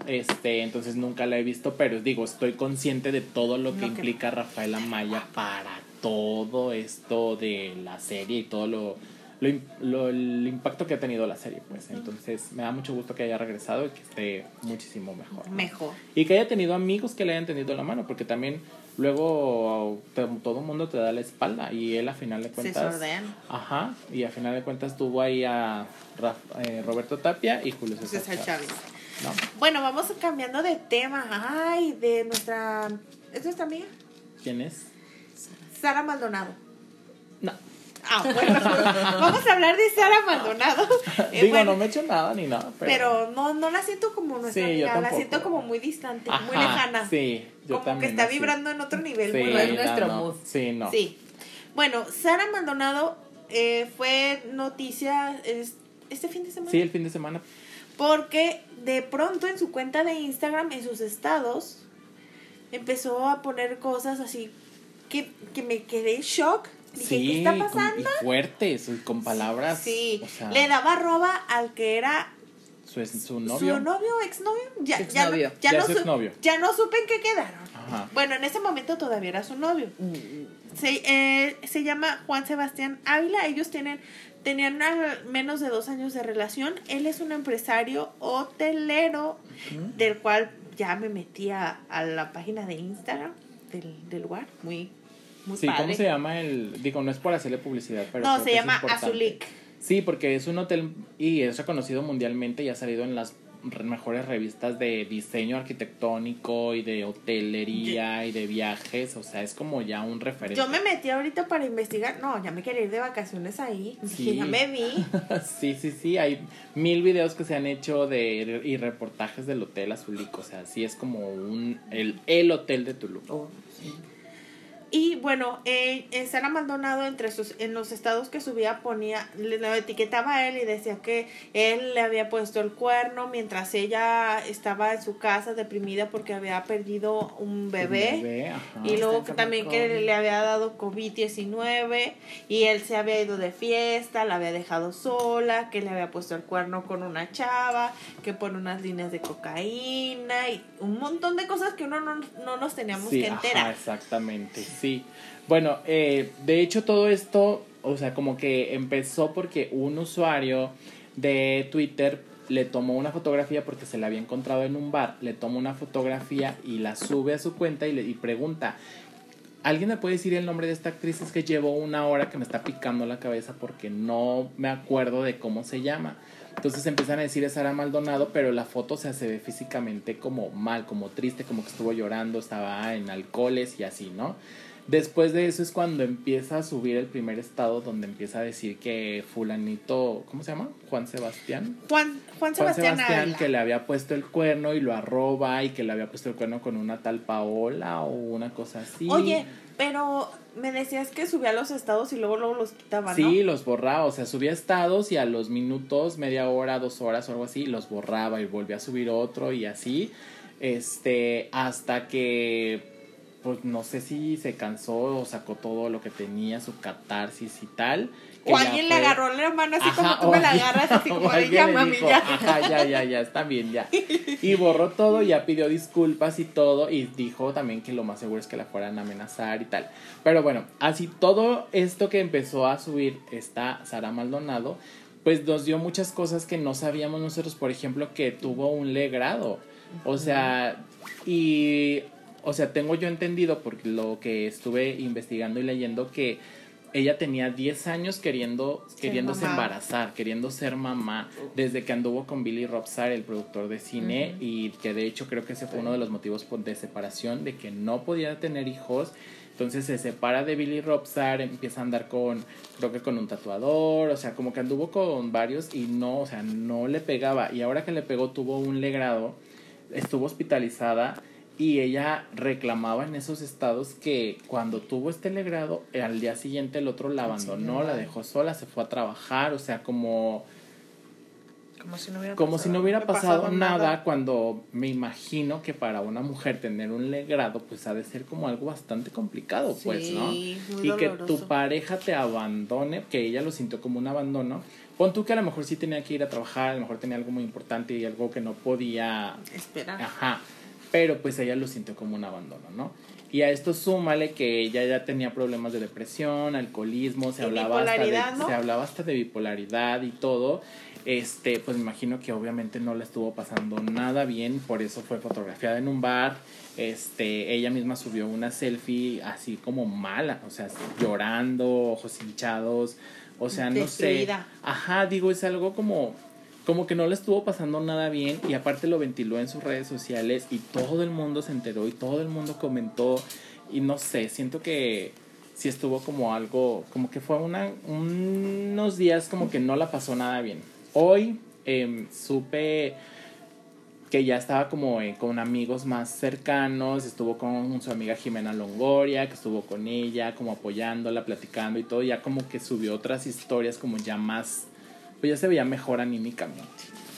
Este, entonces nunca la he visto, pero digo, estoy consciente de todo lo que implica Rafael Amaya para todo esto de la serie y todo lo lo, el impacto que ha tenido la serie, pues. Entonces, me da mucho gusto que haya regresado y que esté muchísimo mejor. Mejor. Y que haya tenido amigos que le hayan tenido la mano, porque también luego todo el mundo te da la espalda y él a final de cuentas... Se Ajá, y a final de cuentas tuvo ahí a eh, Roberto Tapia y Julio César, Chávez. Bueno, vamos cambiando de tema. Ay, de nuestra... ¿Es nuestra amiga? ¿Quién es? Sara Maldonado. No. Ah, bueno, vamos a hablar de Sara Maldonado. Eh, Digo, no me he hecho nada ni nada. Pero, no, no la siento como nuestra amiga, la siento como muy distante, muy lejana. Sí, yo como que está vibrando en otro nivel. Sí, no es nuestro mood. Sí, no. Sí. Bueno, Sara Maldonado eh, fue noticia este fin de semana. Sí, el fin de semana. Porque de pronto en su cuenta de Instagram, en sus estados, empezó a poner cosas así que, que me quedé en shock. Dije, sí, ¿qué está pasando? y fuertes, con palabras. Sí, le daba arroba al que era su, su novio. Su novio, exnovio. Ya, ya, no, ya, no, su, ya no supe en qué quedaron. Bueno, en ese momento todavía era su novio. Mm. Se, eh, se llama Juan Sebastián Ávila. Ellos tienen tenían menos de dos años de relación. Él es un empresario hotelero, del cual ya me metía a la página de Instagram del, del lugar. Muy, muy sí, ¿cómo se llama el...? Digo, no es por hacerle publicidad, pero... No, se llama Azulik. Sí, porque es un hotel y es reconocido mundialmente y ha salido en las mejores revistas de diseño arquitectónico y de hotelería y de viajes, o sea, es como ya un referente. Yo me metí ahorita para investigar, no, ya me quería ir de vacaciones ahí, sí. ya me vi. sí, sí, sí, hay mil videos que se han hecho de y reportajes del Hotel Azulico, o sea, sí es como un el, el hotel de Tulum. Oh, sí. Y bueno, eh, Sara Maldonado entre sus, en los estados que subía ponía, le, etiquetaba a él y decía que él le había puesto el cuerno mientras ella estaba en su casa deprimida porque había perdido un bebé. y luego que también que le había dado COVID-19 y él se había ido de fiesta, la había dejado sola, que le había puesto el cuerno con una chava, que pone unas líneas de cocaína y un montón de cosas que uno no, no nos teníamos que enterar. exactamente Sí, bueno, eh, de hecho todo esto, o sea, como que empezó porque un usuario de Twitter le tomó una fotografía porque se la había encontrado en un bar, le toma una fotografía y la sube a su cuenta y le y pregunta, ¿alguien me puede decir el nombre de esta actriz? Es que llevo una hora que me está picando la cabeza porque no me acuerdo de cómo se llama. Entonces empiezan a decir es Sara Maldonado, pero la foto se ve físicamente como mal, como triste, como que estuvo llorando, estaba en alcoholes y así, ¿no? Después de eso es cuando empieza a subir el primer estado donde empieza a decir que fulanito, ¿cómo se llama? Juan Sebastián. Juan, Juan Sebastián. Juan Sebastián que le había puesto el cuerno y lo arroba y que le había puesto el cuerno con una tal Paola o una cosa así. Oye, pero me decías que subía los estados y luego luego los quitaba, ¿no? Sí, los borraba, o sea, subía estados y a los minutos, media hora, dos horas o algo así, los borraba y volvía a subir otro y así, este, hasta que pues no sé si se cansó o sacó todo lo que tenía, su catarsis y tal. O alguien le agarró la mano así como tú me la agarras, así como de ya, mami, ya. Ajá, ya, ya, ya, está bien, ya. Y borró todo, ya pidió disculpas y todo, y dijo también que lo más seguro es que la fueran a amenazar y tal. Pero bueno, así todo esto que empezó a subir esta Sara Maldonado, pues nos dio muchas cosas que no sabíamos nosotros, por ejemplo, que tuvo un legrado. O sea, y o sea, tengo yo entendido por lo que estuve investigando y leyendo que ella tenía 10 años queriendo queriéndose embarazar, queriendo ser mamá, desde que anduvo con Billy Robsar, el productor de cine, y que de hecho creo que ese fue uno de los motivos de separación, de que no podía tener hijos. Entonces se separa de Billy Robsar, empieza a andar con, creo que con un tatuador, o sea, como que anduvo con varios y no, o sea, no le pegaba. Y ahora que le pegó tuvo un legrado, estuvo hospitalizada y ella reclamaba en esos estados que cuando tuvo este legrado, al día siguiente el otro la abandonó, la dejó sola, se fue a trabajar, o sea, como... Como si no hubiera como pasado, si no hubiera pasado, nada, cuando me imagino que para una mujer tener un legrado pues ha de ser como algo bastante complicado, pues, ¿no? y que tu pareja te abandone, que ella lo sintió como un abandono, pon tú que a lo mejor sí tenía que ir a trabajar, a lo mejor tenía algo muy importante y algo que no podía esperar. Ajá pero pues ella lo sintió como un abandono, ¿no? Y a esto súmale que ella ya tenía problemas de depresión, alcoholismo, se hablaba hasta de, se hablaba hasta de bipolaridad y todo. Este, pues me imagino que obviamente no le estuvo pasando nada bien, por eso fue fotografiada en un bar. Este, ella misma subió una selfie así como mala, o sea, llorando, ojos hinchados, o sea, no sé. Ajá, digo, es algo como como que no le estuvo pasando nada bien y aparte lo ventiló en sus redes sociales y todo el mundo se enteró y todo el mundo comentó y no sé, siento que sí estuvo como algo, como que fue una, unos días como que no la pasó nada bien. Hoy em, supe que ya estaba como eh, con amigos más cercanos, estuvo con su amiga Jimena Longoria, que estuvo con ella, como apoyándola, platicando y todo, ya como que subió otras historias como ya más, pues ya se veía mejor anímicamente.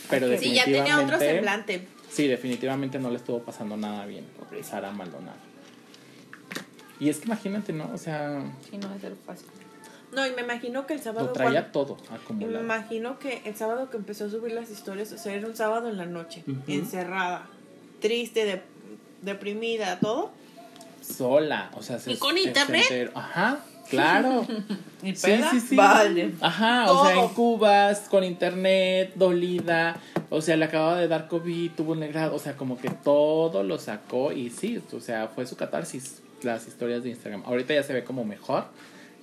Pero definitivamente... Sí, ya tenía otro semblante. Sí, definitivamente no le estuvo pasando nada bien, pobre Sara Maldonado. Y es que imagínate, ¿no? O sea... Sí, no es fácil. No, y me imagino que el sábado. Lo traía todo acumulado. Y me imagino que el sábado que empezó a subir las historias, o sea, era un sábado en la noche, encerrada, triste, deprimida, todo. Sola, o sea, se, ¿Y con internet? Ajá, claro. ¿Y sí, sí, sí. Vale. Ajá, o sea, en Cubas, con internet, dolida. O sea, le acababa de dar COVID, tuvo un o sea, como que todo lo sacó y sí, o sea, fue su catarsis, las historias de Instagram. Ahorita ya se ve como mejor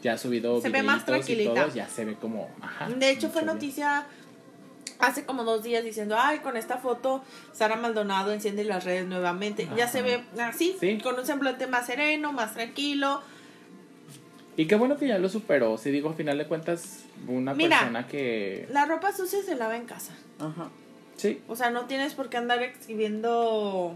ya ha subido se ve más tranquilita. ya se ve como, De hecho fue noticia hace como dos días diciendo, ay, con esta foto Sara Maldonado enciende las redes nuevamente. Ya se ve así, con un semblante más sereno, más tranquilo. Y qué bueno que ya lo superó. Si digo, a final de cuentas, una persona que... La ropa sucia se lava en casa. Ajá. Sí. O sea, no tienes por qué andar exhibiendo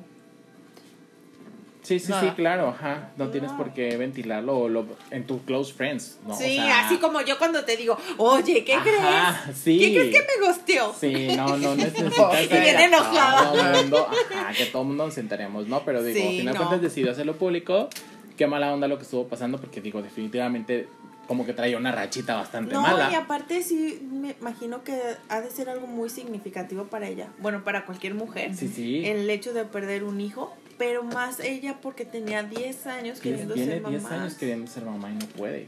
Sí, sí, sí, claro, ajá. No, tienes por qué ventilarlo lo, en tus close friends, ¿no? Sí, así como yo cuando te digo, oye, ¿qué crees? Sí. ¿Qué crees que me gusteó? Sí, no, no necesitas. que bien enojada. ajá, que todo el mundo nos sentaríamos, ¿no? Pero digo, al final no. decidió hacerlo público. Qué mala onda lo que estuvo pasando, porque digo, definitivamente como que traía una rachita bastante mala. No, y aparte sí me imagino que ha de ser algo muy significativo para ella. Bueno, para cualquier mujer. Sí, sí. El hecho de perder un hijo pero más ella porque tenía 10 años queriendo ser mamá. Tiene 10 años queriendo ser mamá y no puede.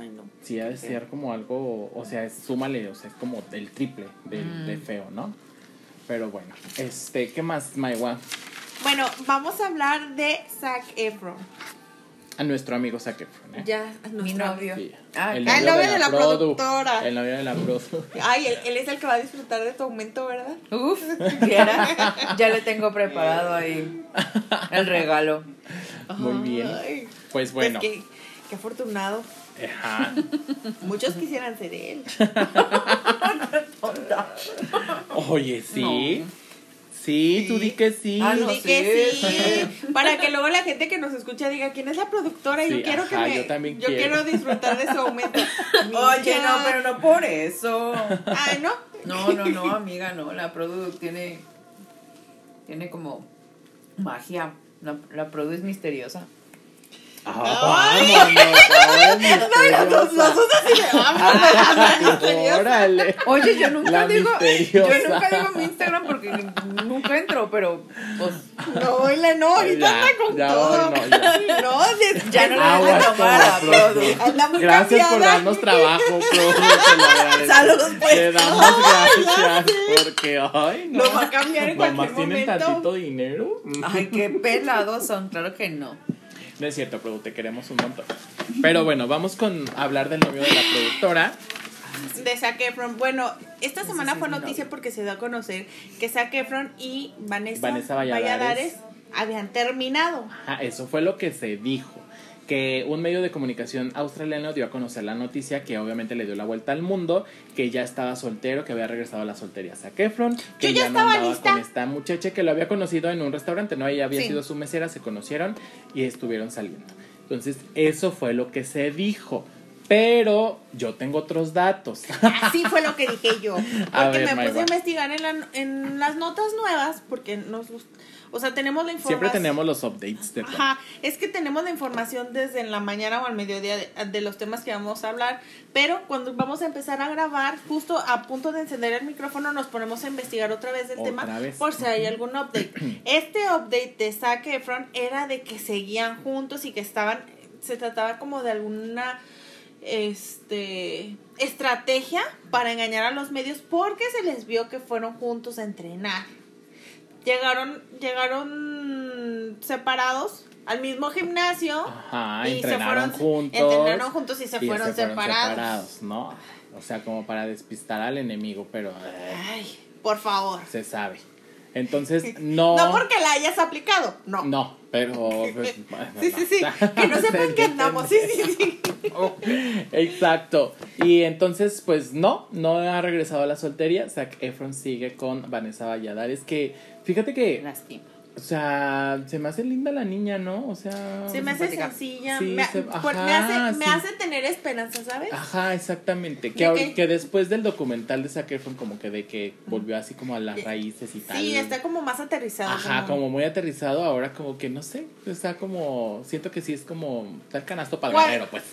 Ay, no. Sí, ha de ser como algo, o sea, súmale, o sea, es como el triple de, de mm. feo, ¿no? Pero bueno, este, ¿qué más, Maiwa? Bueno, vamos a hablar de Zac Efron. A nuestro amigo Zac Efron, ¿eh? Ya, mi novio. Ah, el novio, de, la, productora. El novio de la productora. Ay, él, es el que va a disfrutar de tu aumento, ¿verdad? Uf, ya le tengo preparado ahí el regalo. Muy bien. Pues, pues bueno. qué, afortunado. Ajá. Muchos quisieran ser él. Oye, sí. Sí, tú di que sí. Ah, di que sí. Para que luego la gente que nos escucha diga quién es la productora. y yo quiero que me. Yo, también yo quiero. disfrutar de su aumento. Oye, no, pero no por eso. Ay, ¿no? No, no, no, amiga, no. La produ tiene. Tiene como magia. La, la produ es misteriosa. ¡Ay! Órale. Oye, yo nunca digo. Yo nunca digo mi Instagram porque nunca entro, pero pues. No, la no, ahorita anda con todo. No, ya. no, ya no le voy a tomar a Gracias por darnos trabajo. Saludos, pues. Te damos gracias porque, ay, no. Lo va a cambiar en cualquier momento. tienen tantito dinero? Ay, qué pelados son, claro que no. No es cierto, Produ, te queremos un montón. Pero bueno, vamos con hablar del novio de la productora. De Zac Efron. Bueno, esta semana fue noticia porque se dio a conocer que Zac Efron y Vanessa, Valladares, habían terminado. Ajá, eso fue lo que se dijo que un medio de comunicación australiano dio a conocer la noticia que obviamente le dio la vuelta al mundo, que ya estaba soltero, que había regresado a la soltería a Efron, que ya, no andaba con esta muchacha que lo había conocido en un restaurante, ¿no? Ella había sido su mesera, se conocieron y estuvieron saliendo. Entonces, eso fue lo que se dijo. Pero yo tengo otros datos. Así fue lo que dije yo. Porque me puse a investigar en, la, en las notas nuevas, porque nos o sea, tenemos la información. Siempre tenemos los updates de Ajá, es que tenemos la información desde en la mañana o al mediodía de, los temas que vamos a hablar, pero cuando vamos a empezar a grabar, justo a punto de encender el micrófono, nos ponemos a investigar otra vez el tema por si hay algún update. Este update de Zac Efron era de que seguían juntos y que estaban, se trataba como de alguna este estrategia para engañar a los medios porque se les vio que fueron juntos a entrenar llegaron, llegaron separados al mismo gimnasio Ajá, y se fueron juntos. Entrenaron juntos y se, fueron, separados. ¿no? O sea, como para despistar al enemigo, pero. Ay, por favor. Se sabe. Entonces, no. No porque la hayas aplicado, no. No, pero. Pues, sí, sí, sí. Que no sepan que andamos. Sí, sí, sí. Exacto. Y entonces, pues no, no ha regresado a la soltería. Zac Efron sigue con Vanessa Valladares, que fíjate que... Lástima. O sea, se me hace linda la niña, ¿no? O sea. Se me hace sencilla. me, hace, tener esperanza, ¿sabes? Ajá, exactamente. Que, que después del documental de Zac Efron, como que de que volvió así como a las raíces y tal. Sí, está como más aterrizado. Ajá, como, muy aterrizado. Ahora, como que no sé. Está como. Siento que sí es como. Está el canasto para el guerrero, pues.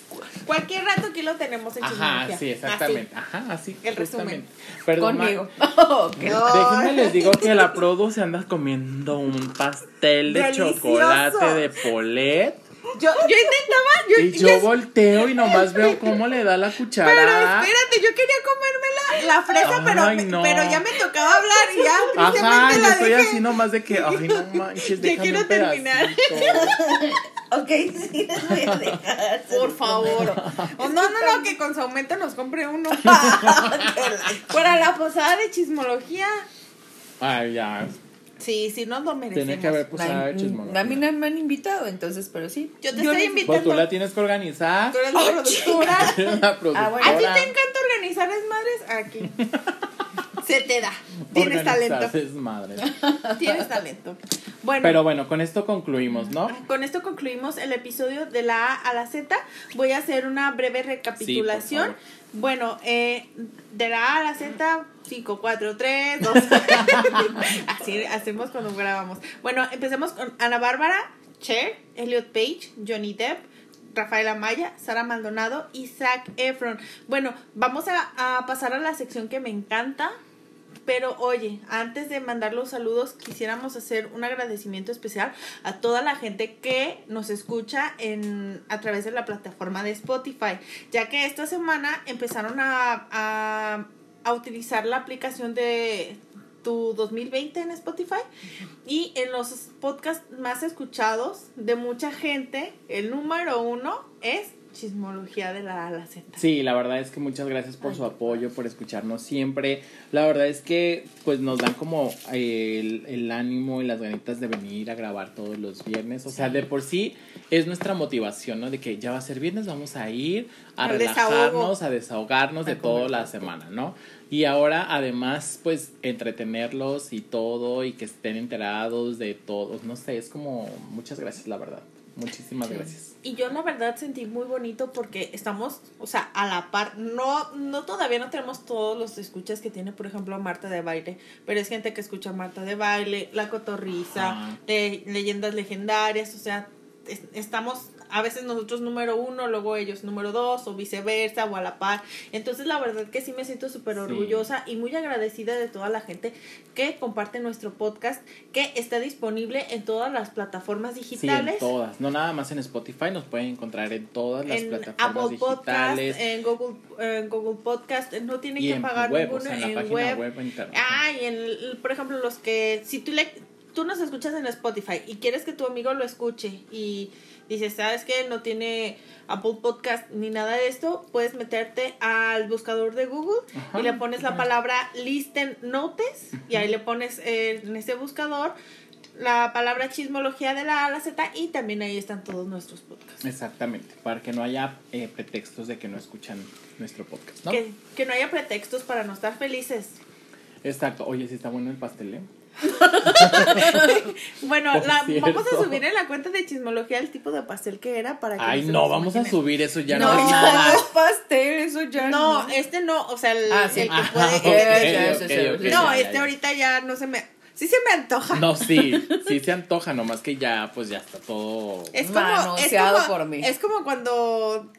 Cualquier rato aquí lo tenemos en Ajá, sí, exactamente. Ajá, así. El resumen. Perdón. Conmigo. Déjenme les digo que la Produ se anda comiendo un pastel de chocolate de Polet. Yo, yo intentaba. Yo, y yo volteo y nomás veo cómo le da la cuchara. Pero espérate, yo quería comerme la, la fresa, pero, pero ya me tocaba hablar y ya. Ajá, yo estoy así nomás de que, ay, no manches, Ya quiero terminar. ok, sí, voy a dejar. Por favor. no, no, no, que con su aumento nos compre uno. Para la posada de chismología. Ay, ya. Sí, sí, no lo merecemos. Tiene que haber de chismología. A mí no me han invitado, entonces, pero sí. Yo te estoy invitando. Pues tú la tienes que organizar. Tú eres la productora. la productora. Ah, ¿A ti te encanta organizar desmadres? Aquí. Se te da. Tienes talento. Desmadres. Tienes talento. Bueno. Pero bueno, con esto concluimos, ¿no? Con esto concluimos el episodio de la A a la Z. Voy a hacer una breve recapitulación. bueno, eh, de la A a la Z 5, 4, 3, 2. Así hacemos cuando grabamos. Bueno, empecemos con Ana Bárbara, Cher, Elliot Page, Johnny Depp, Rafaela Maya, Sara Maldonado y Zac Efron. Bueno, vamos a, a pasar a la sección que me encanta, pero oye, antes de mandar los saludos, quisiéramos hacer un agradecimiento especial a toda la gente que nos escucha en, a través de la plataforma de Spotify, ya que esta semana empezaron a, a a utilizar la aplicación de tu 2020 en Spotify. Y en los podcasts más escuchados de mucha gente, el número uno es Chismología de la A la Z. Sí, la verdad es que muchas gracias por su apoyo, por escucharnos siempre. La verdad es que pues nos dan como el, el ánimo y las ganitas de venir a grabar todos los viernes. O sea, de por sí es nuestra motivación, ¿no? De que ya va a ser viernes, vamos a ir a relajarnos, a desahogarnos de toda la semana, ¿no? Y ahora además pues entretenerlos y todo y que estén enterados de todos, no sé, es como muchas gracias, la verdad. Muchísimas gracias. Y yo la verdad sentí muy bonito porque estamos, o sea, a la par, no, no todavía no tenemos todos los escuchas que tiene, por ejemplo, Marta de Baile, pero es gente que escucha Marta de Baile, La Cotorriza, de Leyendas Legendarias, o sea, estamos a veces nosotros número uno, luego ellos número dos, o viceversa, o a la par. Entonces, la verdad que sí me siento súper orgullosa y muy agradecida de toda la gente que comparte nuestro podcast, que está disponible en todas las plataformas digitales. Sí, en todas, no nada más en Spotify, nos pueden encontrar en todas las plataformas Apple digitales. Podcast, en Google, en Google Podcast, no tienen que pagar ninguno en, web. ah, y en, por ejemplo, los que, si tú le tú nos escuchas en Spotify y quieres que tu amigo lo escuche y dices, ¿sabes qué? No tiene Apple Podcast ni nada de esto, puedes meterte al buscador de Google y le pones la palabra Listen Notes y ahí le pones eh, en ese buscador la palabra chismología de la A a la Z y también ahí están todos nuestros podcasts. Exactamente, para que no haya eh, pretextos de que no escuchan nuestro podcast, ¿no? Que, que no haya pretextos para no estar felices. Exacto. Oye, si está bueno el pastel, ¿eh? bueno, vamos a subir en la cuenta de chismología el tipo de pastel que era para que Ay, no, vamos a subir eso ya no, no es nada. pastel, eso ya no. No, este no, o sea, el, ah, que puede No, este ahorita ya no se me Sí se me antoja. No, sí, sí se antoja, nomás que ya, pues ya está todo es como, es como, por mí. Es como cuando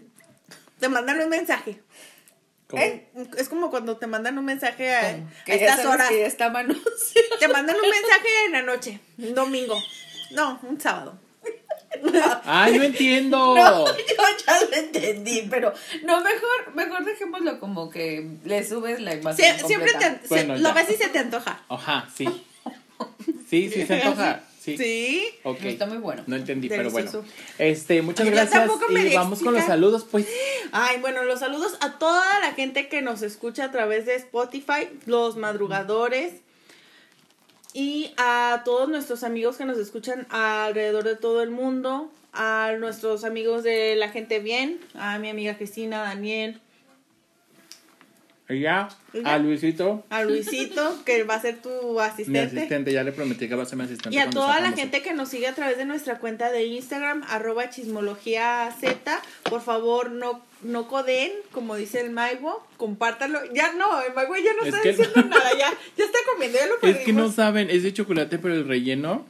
te mandan un mensaje. ¿Eh? Es como cuando te mandan un mensaje a, estas horas. Te mandan un mensaje en la noche, un domingo. No, un sábado. Ay, no entiendo. No, yo ya lo entendí, pero no, mejor, mejor dejémoslo como que le subes la imagen. siempre te, lo ves y se te antoja. Ajá, sí. Sí, sí se antoja. Sí. Sí. Está muy bueno. No entendí, pero bueno. Este, muchas gracias. Y vamos con los saludos, pues. Ay, bueno, los saludos a toda la gente que nos escucha a través de Spotify, los madrugadores. Y a todos nuestros amigos que nos escuchan alrededor de todo el mundo, a nuestros amigos de la gente bien, a mi amiga Cristina, Daniel, ya, a Luisito. A Luisito, que va a ser tu asistente. Mi asistente, ya le prometí que va a ser mi asistente. Y a toda la gente que nos sigue a través de nuestra cuenta de Instagram, arroba chismología Z. Por favor, no, no coden, como dice el Maigo, compártanlo. Ya no, el Maigo ya no está diciendo nada, ya, ya está comiendo, ya lo perdimos. Es que no saben, es de chocolate, pero el relleno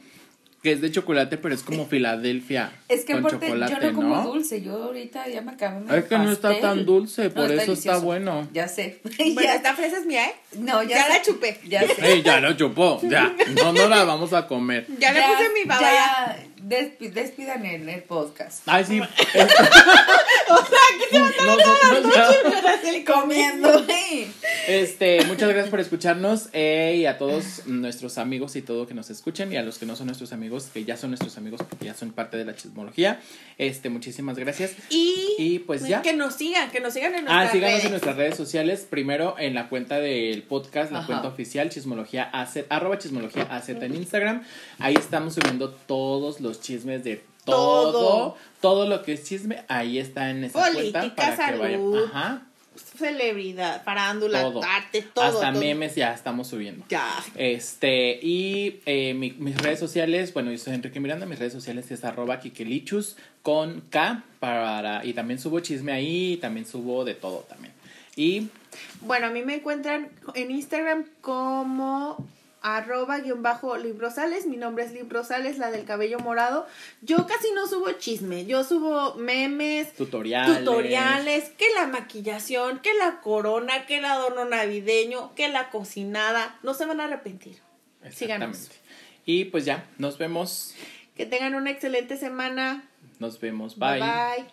que es de chocolate, pero es como Filadelfia. Es que con chocolate, yo no como dulce, yo ahorita ya me acabé Es que no está tan dulce, por eso está bueno. Ya sé. Bueno, ya. esta fresa es mía, ¿eh? No, ya, ya la chupé. Ya sé. Ya la chupó, ya. No, no la vamos a comer. Ya, le puse mi baba ya. Despidan en el podcast. Ay, sí. o sea, aquí se va a estar noche comiendo. Este, muchas gracias por escucharnos eh, y a todos nuestros amigos y todo que nos escuchen y a los que no son nuestros amigos, que ya son nuestros amigos porque ya son parte de la chismología. Este, muchísimas gracias. Y, pues ya. Que nos sigan, que nos sigan en nuestras Ah, síganos en nuestras redes sociales. Primero en la cuenta del podcast, la cuenta oficial, chismología AZ, arroba chismología AZ en Instagram. Ahí estamos subiendo todos los chismes de todo, todo, lo que es chisme, ahí está en esa cuenta para que vayan. Ajá celebridad, farándula, arte, todo. Hasta memes ya estamos subiendo. Ya. Este, y eh, mis redes sociales, bueno, yo soy Enrique Miranda, mis redes sociales es arroba kikelichus con K, para, y también subo chisme ahí, también subo de todo también. Y... Bueno, a mí me encuentran en Instagram como arroba guion bajo librosales, mi nombre es librosales, la del cabello morado. Yo casi no subo chisme, yo subo memes, tutoriales, tutoriales, que la maquillación, que la corona, que el adorno navideño, que la cocinada, no se van a arrepentir. Síganos. Y pues ya, nos vemos. Que tengan una excelente semana. Nos vemos, bye. Bye.